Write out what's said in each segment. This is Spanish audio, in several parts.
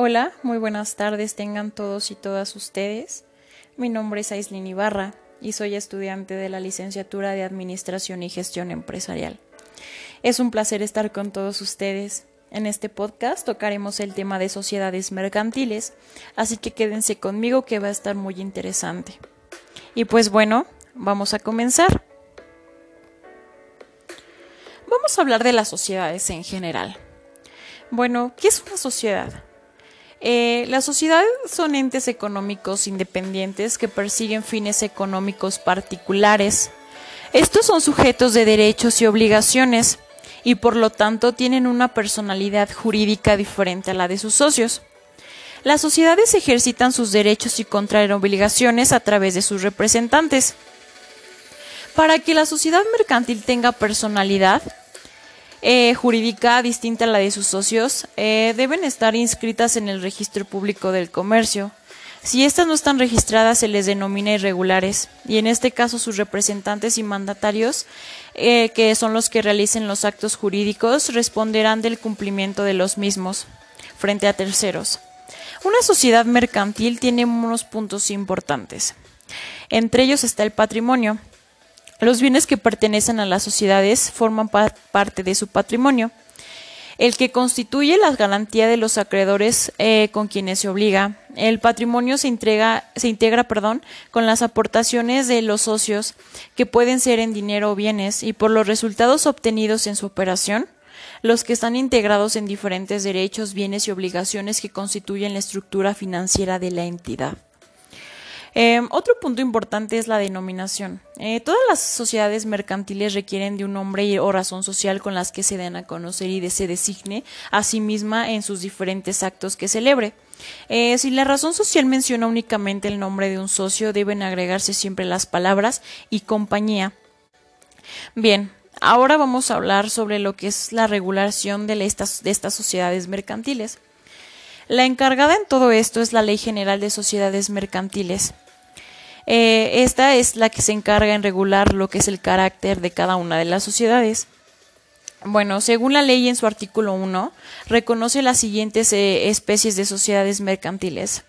Hola, muy buenas tardes tengan todos y todas ustedes. Mi nombre es Aislin Ibarra y soy estudiante de la licenciatura de Administración y Gestión Empresarial. Es un placer estar con todos ustedes. En este podcast tocaremos el tema de sociedades mercantiles, así que quédense conmigo que va a estar muy interesante. Y pues bueno, vamos a comenzar. Vamos a hablar de las sociedades en general. Bueno, ¿qué es una sociedad? Eh, las sociedades son entes económicos independientes que persiguen fines económicos particulares. Estos son sujetos de derechos y obligaciones y por lo tanto tienen una personalidad jurídica diferente a la de sus socios. Las sociedades ejercitan sus derechos y contraen obligaciones a través de sus representantes. Para que la sociedad mercantil tenga personalidad, eh, jurídica distinta a la de sus socios eh, deben estar inscritas en el registro público del comercio. Si estas no están registradas, se les denomina irregulares, y en este caso sus representantes y mandatarios, eh, que son los que realicen los actos jurídicos, responderán del cumplimiento de los mismos frente a terceros. Una sociedad mercantil tiene unos puntos importantes. Entre ellos está el patrimonio. Los bienes que pertenecen a las sociedades forman parte de su patrimonio. El que constituye la garantía de los acreedores eh, con quienes se obliga. El patrimonio se, se integra perdón, con las aportaciones de los socios, que pueden ser en dinero o bienes, y por los resultados obtenidos en su operación, los que están integrados en diferentes derechos, bienes y obligaciones que constituyen la estructura financiera de la entidad. Em, otro punto importante es la denominación. Eh, todas las sociedades mercantiles requieren de un nombre o razón social con las que se den a conocer y se designe a sí misma en sus diferentes actos que celebre. Eh, si la razón social menciona únicamente el nombre de un socio, deben agregarse siempre las palabras y compañía. Bien, ahora vamos a hablar sobre lo que es la regulación de estas sociedades mercantiles. La encargada en todo esto es la Ley General de Sociedades Mercantiles. Eh, esta es la que se encarga en regular lo que es el carácter de cada una de las sociedades. Bueno, según la ley en su artículo 1, reconoce las siguientes eh, especies de sociedades mercantiles.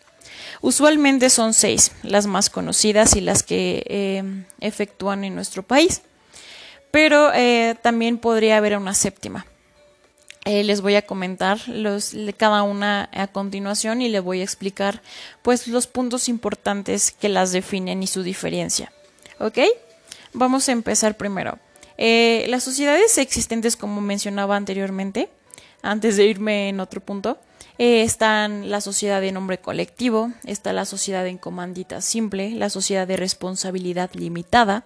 Usualmente son seis, las más conocidas y las que eh, efectúan en nuestro país, pero también podría haber una séptima. Eh, les voy a comentar los, cada una a continuación y le voy a explicar pues los puntos importantes que las definen y su diferencia. ¿Ok? Vamos a empezar primero. Eh, las sociedades existentes, como mencionaba anteriormente, antes de irme en otro punto, eh, están la sociedad de nombre colectivo, está la sociedad en comandita simple, la sociedad de responsabilidad limitada,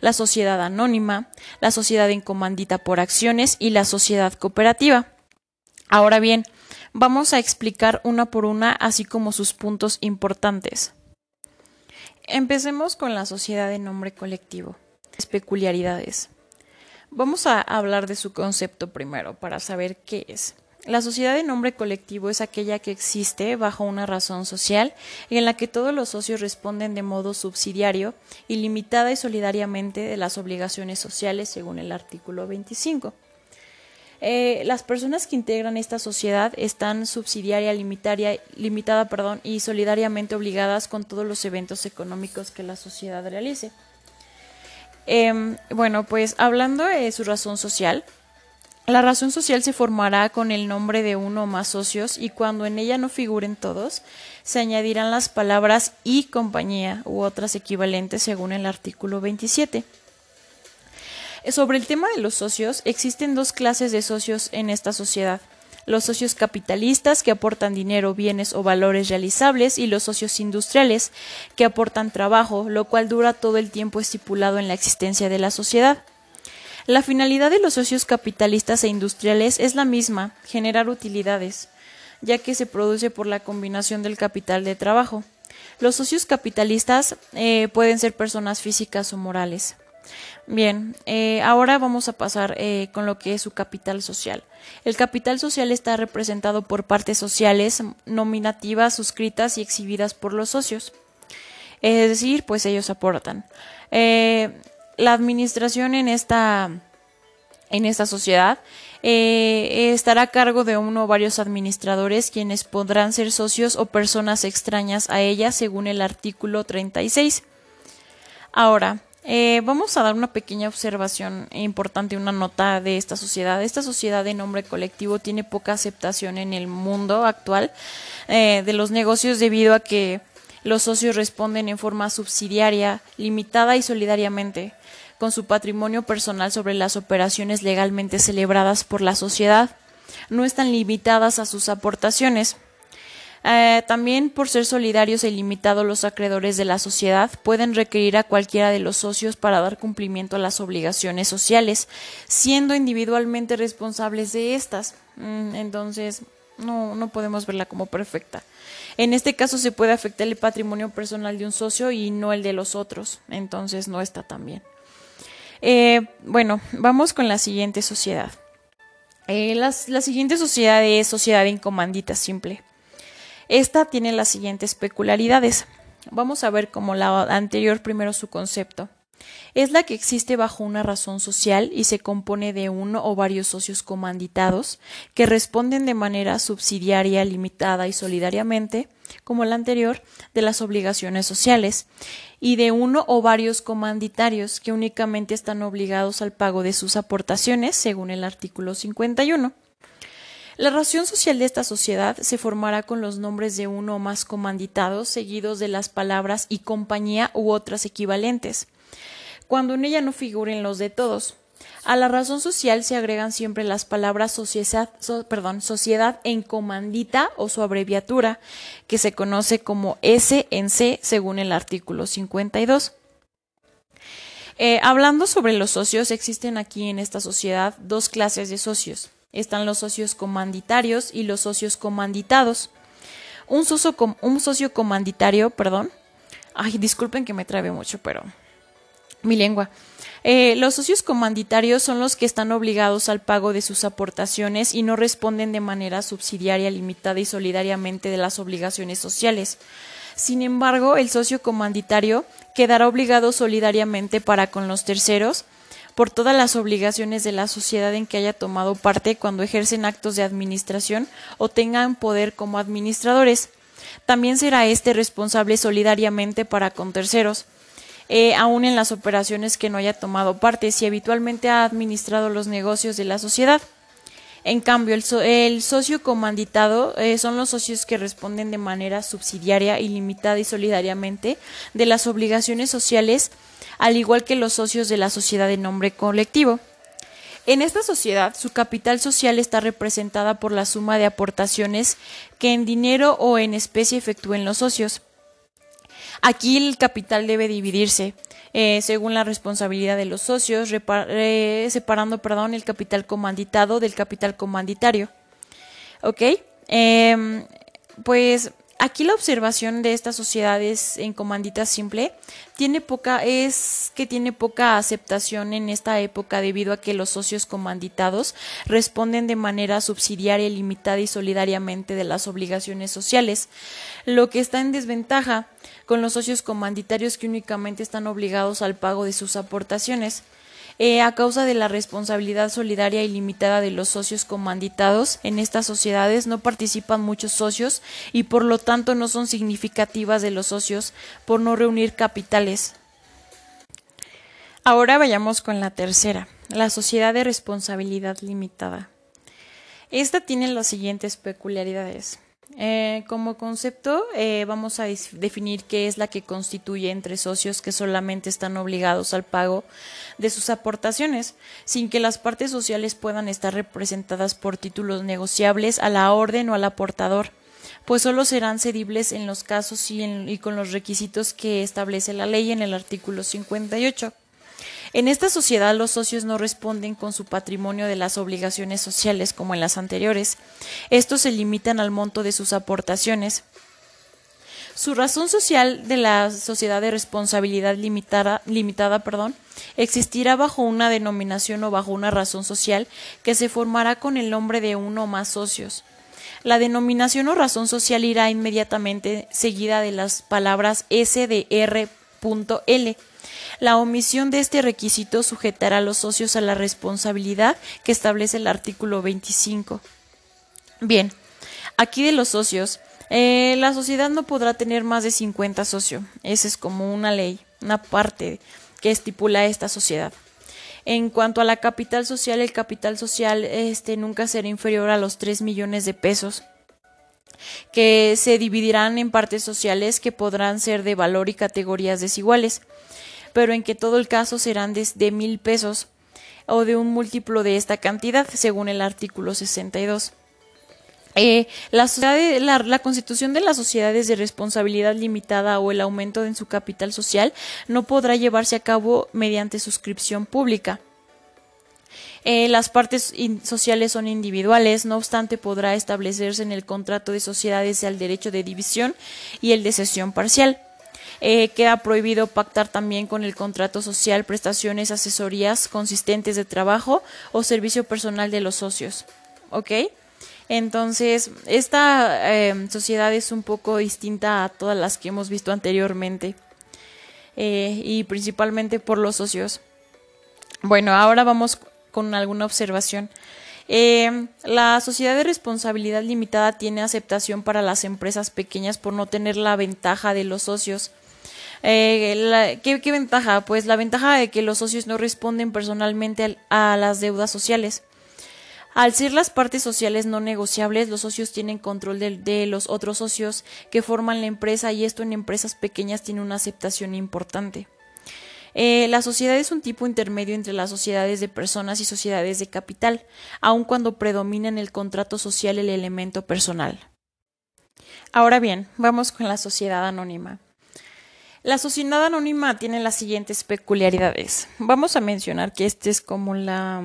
la sociedad anónima, la sociedad en comandita por acciones y la sociedad cooperativa. Ahora bien, vamos a explicar una por una, así como sus puntos importantes. Empecemos con la sociedad de nombre colectivo. Peculiaridades. Vamos a hablar de su concepto primero para saber qué es. La sociedad de nombre colectivo es aquella que existe bajo una razón social y en la que todos los socios responden de modo subsidiario, ilimitada y solidariamente de las obligaciones sociales según el artículo 25. Eh, las personas que integran esta sociedad están subsidiaria, limitaria, limitada perdón, y solidariamente obligadas con todos los eventos económicos que la sociedad realice. Em, bueno, pues hablando de su razón social, la razón social se formará con el nombre de uno o más socios y cuando en ella no figuren todos, se añadirán las palabras y compañía u otras equivalentes según el artículo 27. Sobre el tema de los socios, existen dos clases de socios en esta sociedad. Los socios capitalistas que aportan dinero, bienes o valores realizables y los socios industriales que aportan trabajo, lo cual dura todo el tiempo estipulado en la existencia de la sociedad. La finalidad de los socios capitalistas e industriales es la misma, generar utilidades, ya que se produce por la combinación del capital de trabajo. Los socios capitalistas eh, pueden ser personas físicas o morales. Bien, eh, ahora vamos a pasar eh, con lo que es su capital social. El capital social está representado por partes sociales nominativas, suscritas y exhibidas por los socios. Es decir, pues ellos aportan la administración en esta en esta sociedad eh, estará a cargo de uno o varios administradores quienes podrán ser socios o personas extrañas a ella según el artículo 36. Ahora, eh, vamos a dar una pequeña observación importante, una nota de esta sociedad. Esta sociedad de nombre colectivo tiene poca aceptación en el mundo actual eh, de los negocios debido a que los socios responden en forma subsidiaria, limitada y solidariamente con su patrimonio personal sobre las operaciones legalmente celebradas por la sociedad. No están limitadas a sus aportaciones. Eh, también por ser solidarios e ilimitados los acreedores de la sociedad pueden requerir a cualquiera de los socios para dar cumplimiento a las obligaciones sociales, siendo individualmente responsables de estas. Mm, entonces, no, no podemos verla como perfecta. En este caso se puede afectar el patrimonio personal de un socio y no el de los otros, entonces no está tan bien. Eh, bueno, vamos con la siguiente sociedad. Eh, la siguiente sociedad es sociedad en comandita simple. Esta tiene las siguientes peculiaridades. Vamos a ver como la anterior primero su concepto. Es la que existe bajo una razón social y se compone de uno o varios socios comanditados que responden de manera subsidiaria, limitada y solidariamente, como la anterior, de las obligaciones sociales, y de uno o varios comanditarios que únicamente están obligados al pago de sus aportaciones, según el artículo 51. La ración social de esta sociedad se formará con los nombres de uno o más comanditados seguidos de las palabras y compañía u otras equivalentes, cuando en ella no figuren los de todos. A la razón social se agregan siempre las palabras sociedad, sociedad en comandita o su abreviatura, que se conoce como S en C según el artículo 52. Eh, hablando sobre los socios, existen aquí en esta sociedad dos clases de socios están los socios comanditarios y los socios comanditados. Un socio, un socio comanditario, perdón. Ay, disculpen que me trabe mucho, pero mi lengua. Eh, los socios comanditarios son los que están obligados al pago de sus aportaciones y no responden de manera subsidiaria, limitada y solidariamente de las obligaciones sociales. Sin embargo, el socio comanditario quedará obligado solidariamente para con los terceros por todas las obligaciones de la sociedad en que haya tomado parte cuando ejercen actos de administración o tengan poder como administradores. También será éste responsable solidariamente para con terceros, eh, aun en las operaciones que no haya tomado parte, si habitualmente ha administrado los negocios de la sociedad. En cambio, el, socio comanditado eh, son los socios que responden de manera subsidiaria, ilimitada y solidariamente de las obligaciones sociales al igual que los socios de la sociedad de nombre colectivo. En esta sociedad, su capital social está representada por la suma de aportaciones que en dinero o en especie efectúen los socios. Aquí el capital debe dividirse eh, según la responsabilidad de los socios, eh, separando perdón, el capital comanditado del capital comanditario. ¿Ok? Em, pues Aquí la observación de estas sociedades en comandita simple tiene poca, es que tiene poca aceptación en esta época debido a que los socios comanditados responden de manera subsidiaria, limitada y solidariamente de las obligaciones sociales, lo que está en desventaja con los socios comanditarios que únicamente están obligados al pago de sus aportaciones. Eh, a causa de la responsabilidad solidaria y limitada de los socios comanditados en estas sociedades no participan muchos socios y por lo tanto no son significativas de los socios por no reunir capitales. Ahora vayamos con la tercera, la sociedad de responsabilidad limitada. Esta tiene las siguientes peculiaridades. Eh, como concepto, eh, vamos a definir qué es la que constituye entre socios que solamente están obligados al pago de sus aportaciones, sin que las partes sociales puedan estar representadas por títulos negociables a la orden o al aportador, pues solo serán cedibles en los casos y, y con los requisitos que establece la ley en el artículo 58. En esta sociedad los socios no responden con su patrimonio de las obligaciones sociales como en las anteriores. Estos se limitan al monto de sus aportaciones. Su razón social de la sociedad de responsabilidad limitada, limitada perdón, existirá bajo una denominación o bajo una razón social que se formará con el nombre de uno o más socios. La denominación o razón social irá inmediatamente seguida de las palabras SDR.L La omisión de este requisito sujetará a los socios a la responsabilidad que establece el artículo 25. Bien, aquí de los socios, eh, la sociedad no podrá tener más de 50 socios. Esa es como una ley, una parte que estipula esta sociedad. En cuanto a la capital social, el capital social este, nunca será inferior a los 3 millones de pesos, que se dividirán en partes sociales que podrán ser de valor y categorías desiguales, pero en que todo el caso serán de mil pesos o de un múltiplo de esta cantidad, según el artículo 62. Eh, la, la, constitución de las sociedades de responsabilidad limitada o el aumento en su capital social no podrá llevarse a cabo mediante suscripción pública. Eh, las partes sociales son individuales, no obstante podrá establecerse en el contrato de sociedades el derecho de división y el de cesión parcial. Eh, queda prohibido pactar también con el contrato social prestaciones, asesorías consistentes de trabajo o servicio personal de los socios. ¿Ok? Entonces, esta em, sociedad es un poco distinta a todas las que hemos visto anteriormente eh, y principalmente por los socios. Bueno, ahora vamos con alguna observación. La sociedad de responsabilidad limitada tiene aceptación para las empresas pequeñas por no tener la ventaja de los socios. Eh, ¿qué, ventaja? Pues la ventaja de que los socios no responden personalmente a las deudas sociales. Al ser las partes sociales no negociables, los socios tienen control de, los otros socios que forman la empresa y esto en empresas pequeñas tiene una aceptación importante. Eh, la sociedad es un tipo intermedio entre las sociedades de personas y sociedades de capital, aun cuando predomina en el contrato social el elemento personal. Ahora bien, vamos con la sociedad anónima. La sociedad anónima tiene las siguientes peculiaridades. Vamos a mencionar que este es como la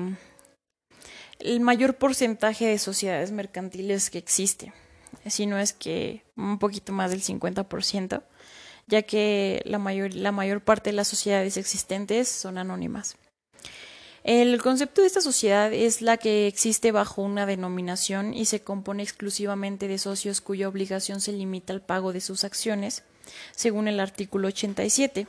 el mayor porcentaje de sociedades mercantiles que existe, si no es que un poquito más del 50%, ya que la mayor, la mayor parte de las sociedades existentes son anónimas. El concepto de esta sociedad es la que existe bajo una denominación y se compone exclusivamente de socios cuya obligación se limita al pago de sus acciones, según el artículo 87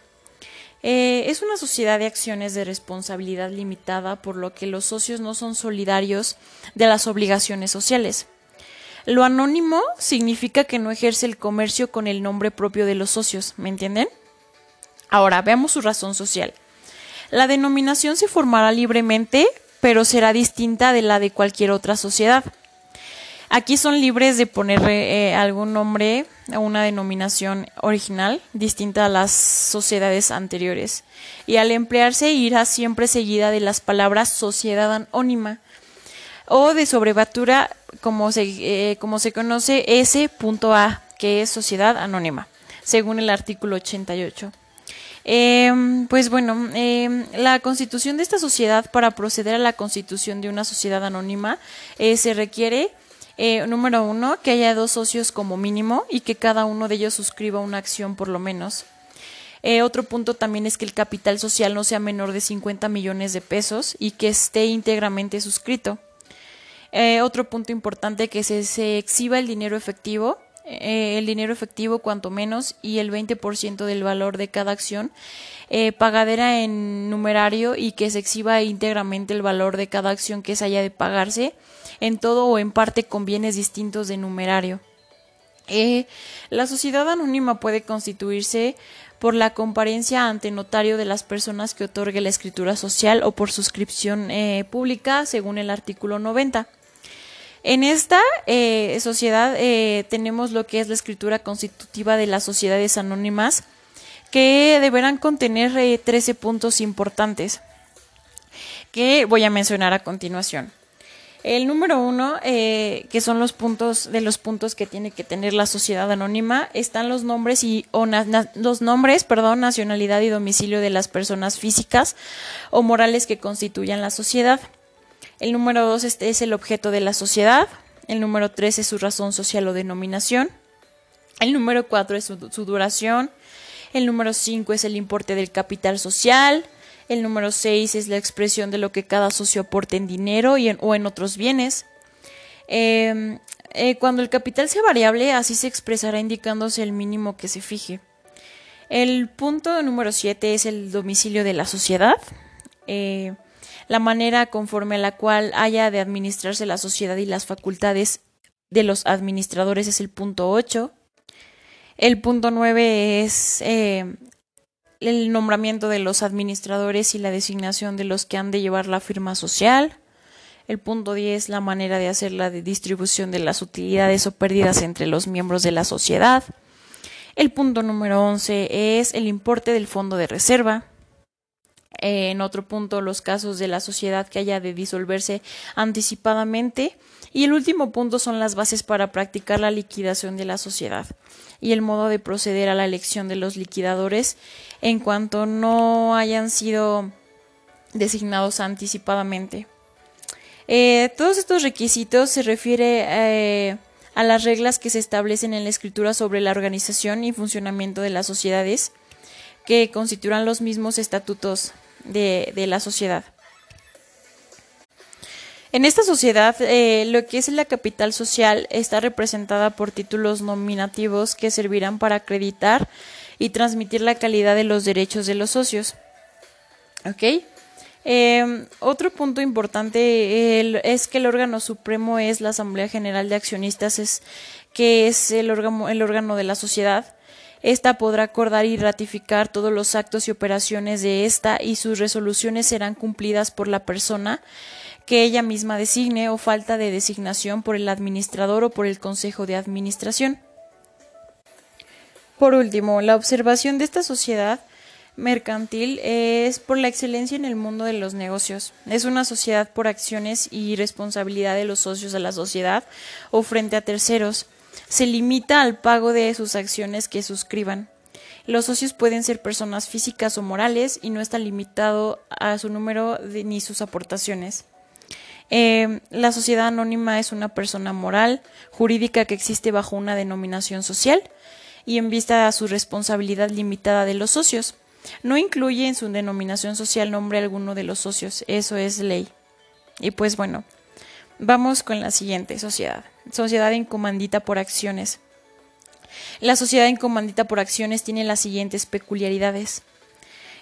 eh, es una sociedad de acciones de responsabilidad limitada, por lo que los socios no son solidarios de las obligaciones sociales. Lo anónimo significa que no ejerce el comercio con el nombre propio de los socios, ¿me entienden? Ahora, veamos su razón social. La denominación se formará libremente, pero será distinta de la de cualquier otra sociedad. Aquí son libres de poner eh, algún nombre o una denominación original distinta a las sociedades anteriores. Y al emplearse irá siempre seguida de las palabras sociedad anónima o de sobrebatura como se, eh, como se conoce S.A, que es sociedad anónima, según el artículo 88. Em, pues bueno, em, la constitución de esta sociedad para proceder a la constitución de una sociedad anónima eh, se requiere eh, número uno, que haya dos socios como mínimo y que cada uno de ellos suscriba una acción por lo menos. Eh, otro punto también es que el capital social no sea menor de 50 millones de pesos y que esté íntegramente suscrito. Eh, otro punto importante que se, se exhiba el dinero efectivo, el dinero efectivo cuanto menos y el 20% del valor de cada acción, pagadera en numerario y que se exhiba íntegramente el valor de cada acción que se haya de pagarse en todo o en parte con bienes distintos de numerario. Eh, la sociedad anónima puede constituirse por la comparencia ante notario de las personas que otorgue la escritura social o por suscripción eh, pública, según el artículo 90. En esta eh, sociedad tenemos lo que es la escritura constitutiva de las sociedades anónimas, que deberán contener 13 puntos importantes que voy a mencionar a continuación. El número uno, eh, que son los puntos de los puntos que tiene que tener la sociedad anónima, están los nombres y los nombres, perdón, nacionalidad y domicilio de las personas físicas o morales que constituyan la sociedad. El número dos este es el objeto de la sociedad. El número tres es su razón social o denominación. El número cuatro es su duración. El número cinco es el importe del capital social. El número 6 es la expresión de lo que cada socio aporte en dinero y o en otros bienes. Em, eh, cuando el capital sea variable, así se expresará indicándose el mínimo que se fije. El punto número 7 es el domicilio de la sociedad. Eh, la manera conforme a la cual haya de administrarse la sociedad y las facultades de los administradores es el punto 8. El punto 9 es eh, el nombramiento de los administradores y la designación de los que han de llevar la firma social. El punto 10, la manera de hacer la distribución de las utilidades o pérdidas entre los miembros de la sociedad. El punto número 11 es el importe del fondo de reserva. En otro punto, los casos de la sociedad que haya de disolverse anticipadamente. Y el último punto son las bases para practicar la liquidación de la sociedad y el modo de proceder a la elección de los liquidadores en cuanto no hayan sido designados anticipadamente. Eh, todos estos requisitos se refiere eh, a las reglas que se establecen en la escritura sobre la organización y funcionamiento de las sociedades que constituirán los mismos estatutos de, la sociedad. En esta sociedad, eh, lo que es la capital social está representada por títulos nominativos que servirán para acreditar y transmitir la calidad de los derechos de los socios. ¿Ok? Em, otro punto importante es que el órgano supremo es la Asamblea General de Accionistas, es, que es el órgano, el órgano de la sociedad. Esta podrá acordar y ratificar todos los actos y operaciones de esta y sus resoluciones serán cumplidas por la persona que ella misma designe o falta de designación por el administrador o por el Consejo de Administración. Por último, la observación de esta sociedad mercantil es por la excelencia en el mundo de los negocios. Es una sociedad por acciones y responsabilidad de los socios de la sociedad o frente a terceros. Se limita al pago de sus acciones que suscriban. Los socios pueden ser personas físicas o morales y no está limitado a su número ni sus aportaciones. Eh, la sociedad anónima es una persona moral, jurídica que existe bajo una denominación social y en vista a su responsabilidad limitada de los socios. No incluye en su denominación social nombre alguno de los socios, eso es ley. Y pues bueno, vamos con la siguiente sociedad. Sociedad en comandita por acciones. La sociedad en comandita por acciones tiene las siguientes peculiaridades.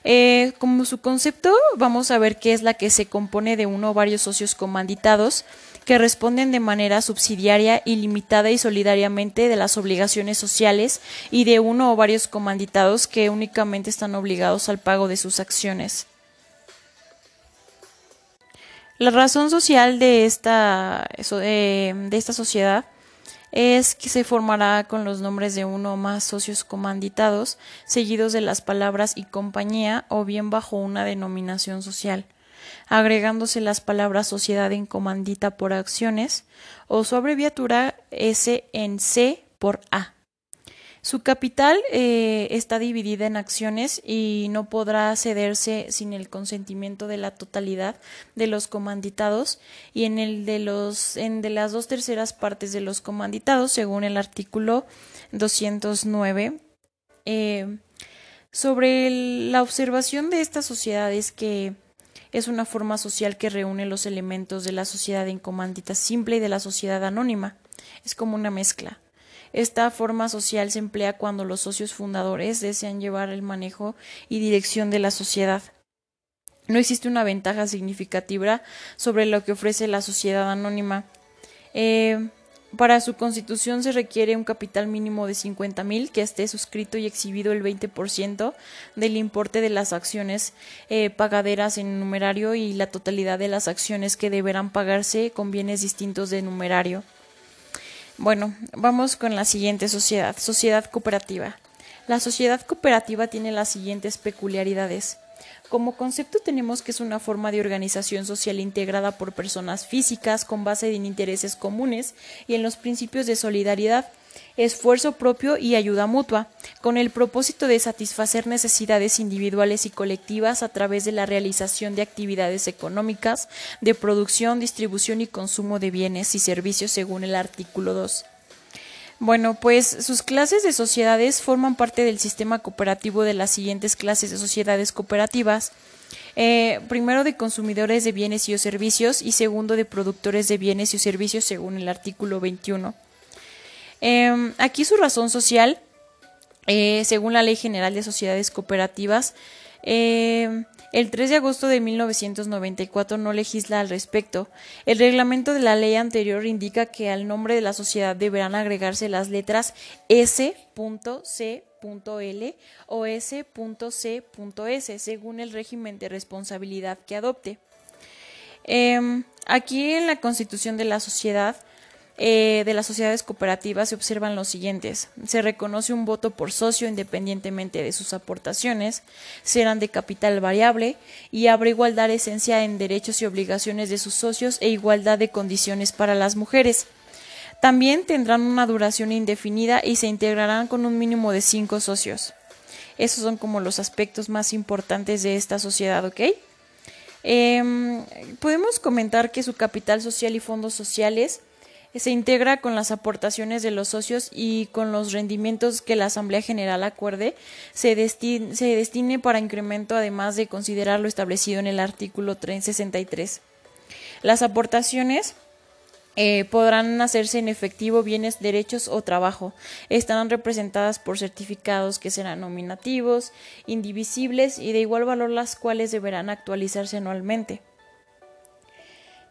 Eh, como su concepto, vamos a ver qué es la que se compone de uno o varios socios comanditados que responden de manera subsidiaria, ilimitada y solidariamente de las obligaciones sociales y de uno o varios comanditados que únicamente están obligados al pago de sus acciones. La razón social de esta, eh, de esta sociedad es que se formará con los nombres de uno o más socios comanditados, seguidos de las palabras y compañía o bien bajo una denominación social, agregándose las palabras sociedad en comandita por acciones o su abreviatura S en C por A. Su capital eh, está dividida en acciones y no podrá cederse sin el consentimiento de la totalidad de los comanditados y en el de los en de las dos terceras partes de los comanditados según el artículo 209 eh, sobre la observación de esta sociedad es que es una forma social que reúne los elementos de la sociedad en comandita simple y de la sociedad anónima. Es como una mezcla. Esta forma social se emplea cuando los socios fundadores desean llevar el manejo y dirección de la sociedad. No existe una ventaja significativa sobre lo que ofrece la sociedad anónima. Eh, para su constitución se requiere un capital mínimo de 50.000 que esté suscrito y exhibido el 20% del importe de las acciones eh, pagaderas en numerario y la totalidad de las acciones que deberán pagarse con bienes distintos de numerario. Bueno, vamos con la siguiente sociedad, sociedad cooperativa. La sociedad cooperativa tiene las siguientes peculiaridades. Como concepto tenemos que es una forma de organización social integrada por personas físicas con base en intereses comunes y en los principios de solidaridad, esfuerzo propio y ayuda mutua, con el propósito de satisfacer necesidades individuales y colectivas a través de la realización de actividades económicas, de producción, distribución y consumo de bienes y servicios según el artículo 2. Bueno, pues sus clases de sociedades forman parte del sistema cooperativo de las siguientes clases de sociedades cooperativas. Eh, primero de consumidores de bienes y o servicios y segundo de productores de bienes y servicios según el artículo 21. Em, aquí su razón social eh, según la Ley General de Sociedades Cooperativas, eh, el 3 de agosto de 1994 no legisla al respecto. El reglamento de la ley anterior indica que al nombre de la sociedad deberán agregarse las letras S.C.L o S.C.S según el régimen de responsabilidad que adopte. Em, aquí en la constitución de la sociedad eh, de las sociedades cooperativas se observan los siguientes. Se reconoce un voto por socio independientemente de sus aportaciones, serán de capital variable y habrá igualdad de esencia en derechos y obligaciones de sus socios e igualdad de condiciones para las mujeres. También tendrán una duración indefinida y se integrarán con un mínimo de cinco socios. Esos son como los aspectos más importantes de esta sociedad, ¿ok? Em, podemos comentar que su capital social y fondos sociales se integra con las aportaciones de los socios y con los rendimientos que la Asamblea General acuerde, se, destine, para incremento además de considerar lo establecido en el artículo 363. Las aportaciones eh, podrán hacerse en efectivo, bienes, derechos o trabajo. Estarán representadas por certificados que serán nominativos, indivisibles y de igual valor las cuales deberán actualizarse anualmente.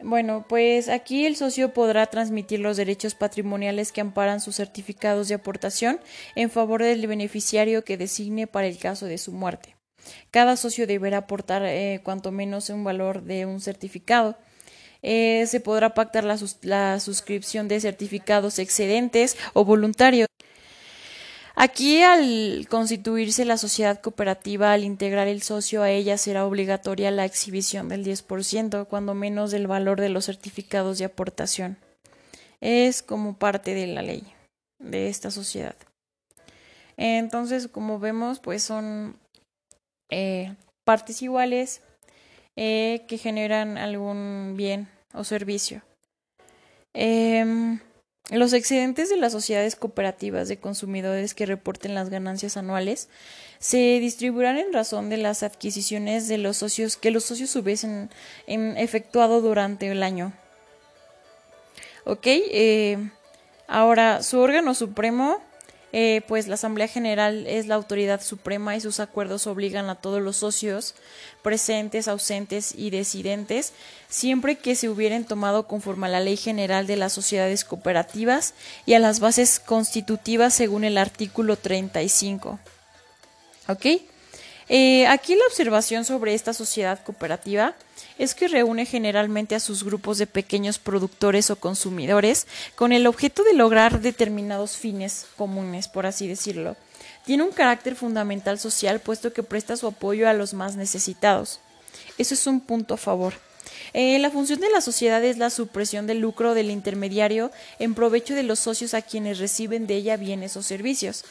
Bueno, pues aquí el socio podrá transmitir los derechos patrimoniales que amparan sus certificados de aportación en favor del beneficiario que designe para el caso de su muerte. Cada socio deberá aportar eh, cuanto menos un valor de un certificado. Eh, se podrá pactar la, la suscripción de certificados excedentes o voluntarios. Aquí, al constituirse la sociedad cooperativa, al integrar el socio a ella, será obligatoria la exhibición del 10%, cuando menos del valor de los certificados de aportación. Es como parte de la ley de esta sociedad. Entonces, como vemos, pues son eh, partes iguales eh, que generan algún bien o servicio. Em, los excedentes de las sociedades cooperativas de consumidores que reporten las ganancias anuales se distribuirán en razón de las adquisiciones de los socios que los socios hubiesen efectuado durante el año. Ok, eh, ahora su órgano supremo eh, pues la Asamblea General es la autoridad suprema y sus acuerdos obligan a todos los socios presentes, ausentes y decidentes, siempre que se hubieran tomado conforme a la Ley General de las Sociedades Cooperativas y a las bases constitutivas según el artículo 35. ¿Ok? Eh, aquí la observación sobre esta sociedad cooperativa es que reúne generalmente a sus grupos de pequeños productores o consumidores con el objeto de lograr determinados fines comunes, por así decirlo. Tiene un carácter fundamental social puesto que presta su apoyo a los más necesitados. Eso es un punto a favor. Eh, la función de la sociedad es la supresión del lucro del intermediario en provecho de los socios a quienes reciben de ella bienes o servicios.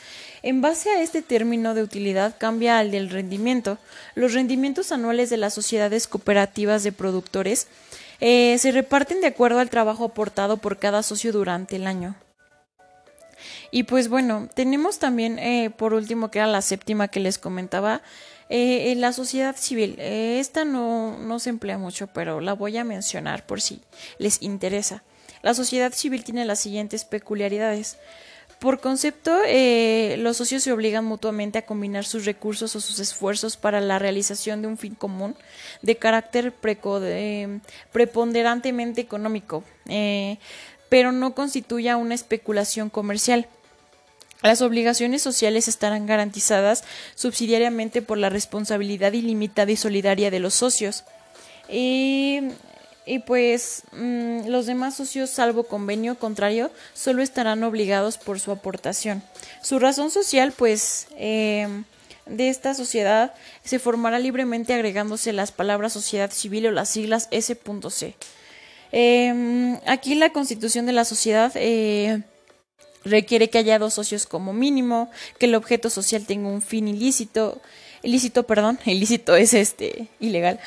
En base a este término de utilidad cambia al del rendimiento. Los rendimientos anuales de las sociedades cooperativas de productores eh, se reparten de acuerdo al trabajo aportado por cada socio durante el año. Y pues bueno, tenemos también, eh, por último, que era la séptima que les comentaba, eh, en la sociedad civil, eh, esta no, se emplea mucho, pero la voy a mencionar por si les interesa. La sociedad civil tiene las siguientes peculiaridades. Por concepto, eh, los socios se obligan mutuamente a combinar sus recursos o sus esfuerzos para la realización de un fin común de carácter preponderantemente económico, pero no constituya una especulación comercial. Las obligaciones sociales estarán garantizadas subsidiariamente por la responsabilidad ilimitada y solidaria de los socios. Y, pues mm, los demás socios, salvo convenio contrario, solo estarán obligados por su aportación. Su razón social, pues, eh, de esta sociedad se formará libremente agregándose las palabras sociedad civil o las siglas S.C. Eh, aquí la constitución de la sociedad eh, requiere que haya dos socios como mínimo, que el objeto social tenga un fin ilícito, ilícito, perdón, ilícito es este ilegal,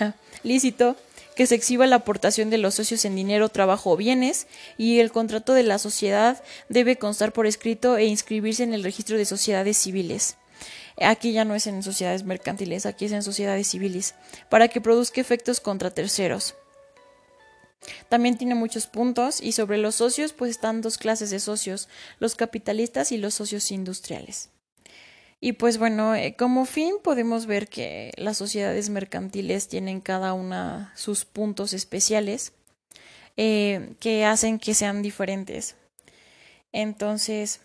lícito, que se exhiba la aportación de los socios en dinero, trabajo o bienes, y el contrato de la sociedad debe constar por escrito e inscribirse en el registro de sociedades civiles. Aquí ya no es en sociedades mercantiles, aquí es en sociedades civiles, para que produzca efectos contra terceros. También tiene muchos puntos y sobre los socios pues están dos clases de socios, los capitalistas y los socios industriales. Y pues bueno, eh, como fin podemos ver que las sociedades mercantiles tienen cada una sus puntos especiales eh, que hacen que sean diferentes. Entonces,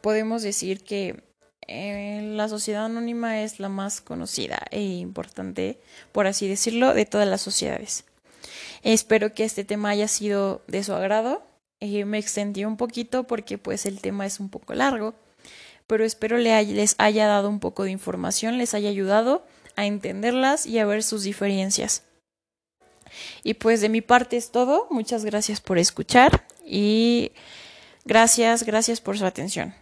podemos decir que eh, la sociedad anónima es la más conocida e importante, por así decirlo, de todas las sociedades. Espero que este tema haya sido de su agrado. Eh, me extendí un poquito porque pues el tema es un poco largo, pero espero les haya dado un poco de información, les haya ayudado a entenderlas y a ver sus diferencias. Y pues de mi parte es todo. Muchas gracias por escuchar y gracias, gracias por su atención.